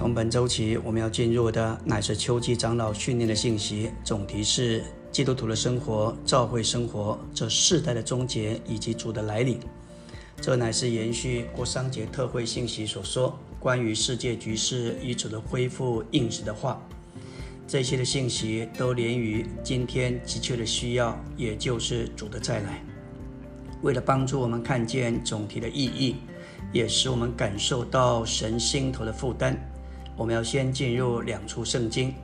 从本周起，我们要进入的乃是秋季长老训练的信息，总题是基督徒的生活、教会生活这世代的终结以及主的来临。这乃是延续过商节特会信息所说关于世界局势与主的恢复应时的话。这些的信息都连于今天急切的需要，也就是主的再来。为了帮助我们看见总体的意义，也使我们感受到神心头的负担。我们要先进入两处圣经，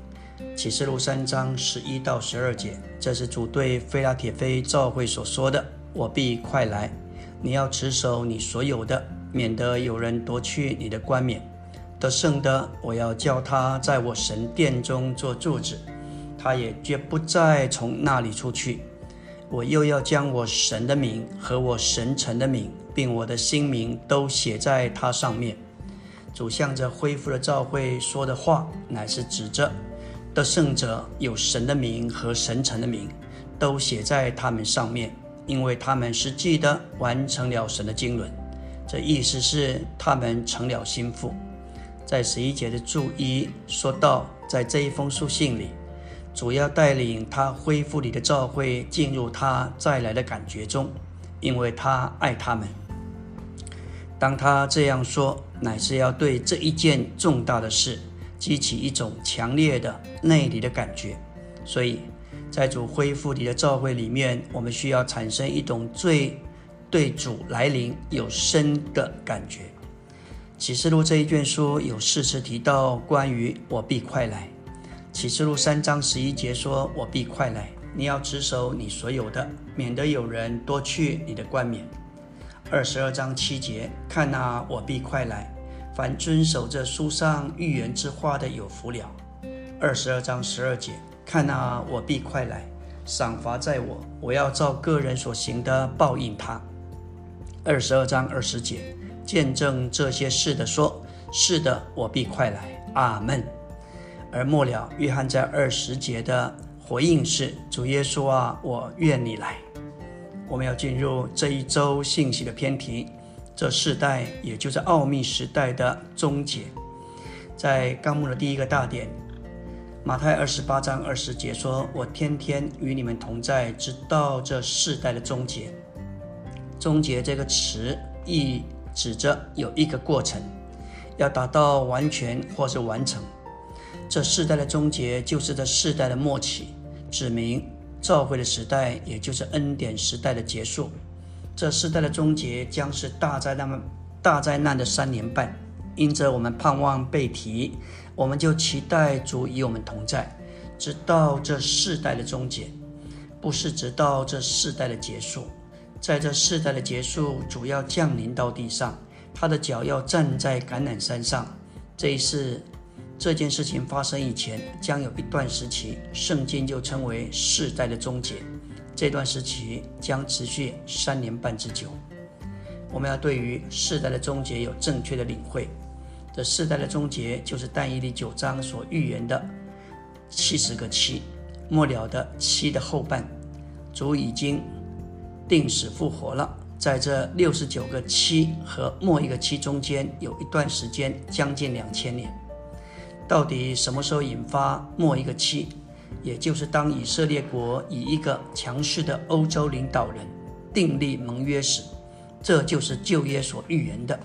《启示录》三章十一到十二节，这是主对菲拉铁菲教会所说的：“我必快来，你要持守你所有的，免得有人夺去你的冠冕。得胜的，我要叫他在我神殿中做柱子，他也绝不再从那里出去。我又要将我神的名和我神城的名，并我的新名都写在它上面。”主向着恢复的教会说的话，乃是指着得胜者有神的名和神城的名，都写在他们上面，因为他们实际的完成了神的经纶。这意思是他们成了心腹。在十一节的注一说到，在这一封书信里，主要带领他恢复里的教会进入他再来的感觉中，因为他爱他们。当他这样说，乃是要对这一件重大的事激起一种强烈的内里的感觉。所以，在主恢复你的召会里面，我们需要产生一种最对主来临有深的感觉。启示录这一卷书有四次提到关于“我必快来”。启示录三章十一节说：“我必快来，你要持守你所有的，免得有人夺去你的冠冕。”二十二章七节，看啊，我必快来，凡遵守这书上预言之话的有福了。二十二章十二节，看啊，我必快来，赏罚在我，我要照个人所行的报应他。二十二章二十节，见证这些事的说：是的，我必快来。阿门。而末了，约翰在二十节的回应是：主耶稣啊，我愿你来。我们要进入这一周信息的偏题，这世代也就是奥秘时代的终结。在纲目的第一个大点，马太二十八章二十节说：“我天天与你们同在，直到这世代的终结。”终结这个词意指着有一个过程，要达到完全或是完成。这世代的终结就是这世代的末期，指明。召会的时代，也就是恩典时代的结束。这世代的终结将是大灾难、大灾难的三年半。因着我们盼望被提，我们就期待主与我们同在，直到这世代的终结，不是直到这世代的结束。在这世代的结束，主要降临到地上，他的脚要站在橄榄山上。这一世。这件事情发生以前，将有一段时期，圣经就称为世代的终结。这段时期将持续三年半之久。我们要对于世代的终结有正确的领会。这世代的终结，就是但以理九章所预言的七十个七，末了的七的后半。主已经定死复活了，在这六十九个七和末一个七中间，有一段时间将近两千年。到底什么时候引发末一个期？也就是当以色列国以一个强势的欧洲领导人订立盟约时，这就是旧约所预言的。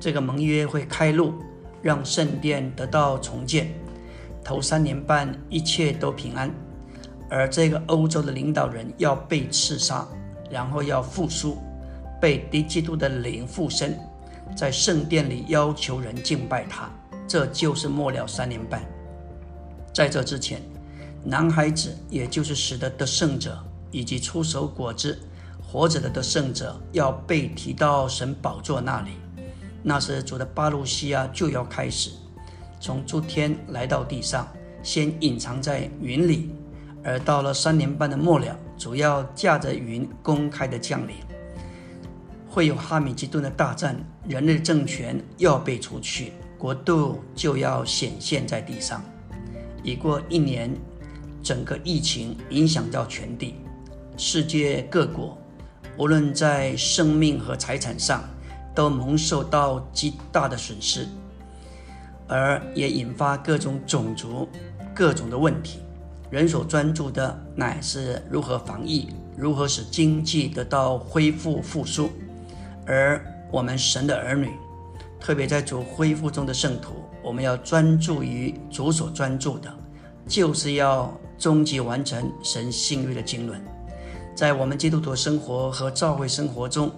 这个盟约会开路，让圣殿得到重建。头三年半一切都平安，而这个欧洲的领导人要被刺杀，然后要复苏，被敌基督的灵附身，在圣殿里要求人敬拜他。这就是末了三年半。在这之前，男孩子，也就是使得得胜者以及出手果子活着的得胜者，要被提到神宝座那里。那时主的巴路西亚就要开始，从诸天来到地上，先隐藏在云里，而到了三年半的末了，主要驾着云公开的降临，会有哈米吉顿的大战，人类政权要被除去。国度就要显现在地上。已过一年，整个疫情影响到全地，世界各国，无论在生命和财产上，都蒙受到极大的损失。而也引发各种种族各种的问题。人所专注的乃是如何防疫，如何使经济得到恢复复苏，而我们神的儿女，特别在主恢复中的圣徒，我们要专注于主所专注的，就是要终极完成神信约的经纶。在我们基督徒生活和教会生活中，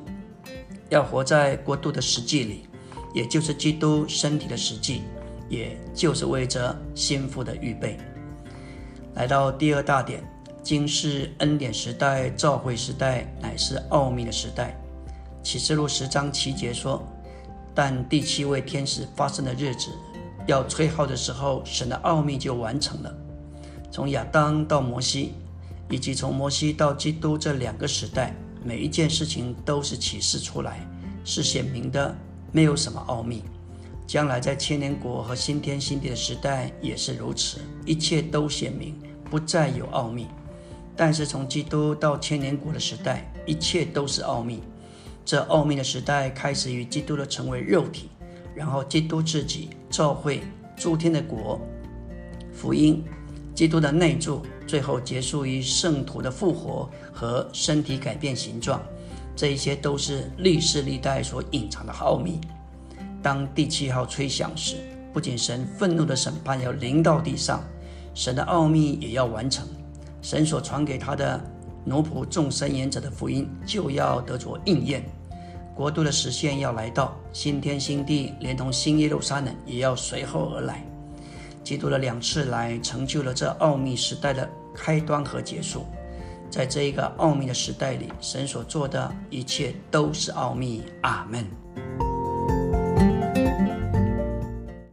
要活在国度的实际里，也就是基督身体的实际，也就是为着心腹的预备。来到第二大点，今世恩典时代、教会时代，乃是奥秘的时代。启示录十章七节说：“但第七位天使发生的日子，要吹号的时候，神的奥秘就完成了。从亚当到摩西。”以及从摩西到基督这两个时代，每一件事情都是启示出来，是显明的，没有什么奥秘。将来在千年国和新天新地的时代也是如此，一切都显明，不再有奥秘。但是从基督到千年国的时代，一切都是奥秘。这奥秘的时代开始于基督的成为肉体，然后基督自己召会诸天的国，福音。基督的内住，最后结束于圣徒的复活和身体改变形状，这一些都是历世历代所隐藏的奥秘。当第七号吹响时，不仅神愤怒的审判要临到地上，神的奥秘也要完成。神所传给他的奴仆众生言者的福音就要得着应验，国度的实现要来到，新天新地连同新耶路撒冷也要随后而来。基督的两次来，成就了这奥秘时代的开端和结束。在这一个奥秘的时代里，神所做的一切都是奥秘。阿门。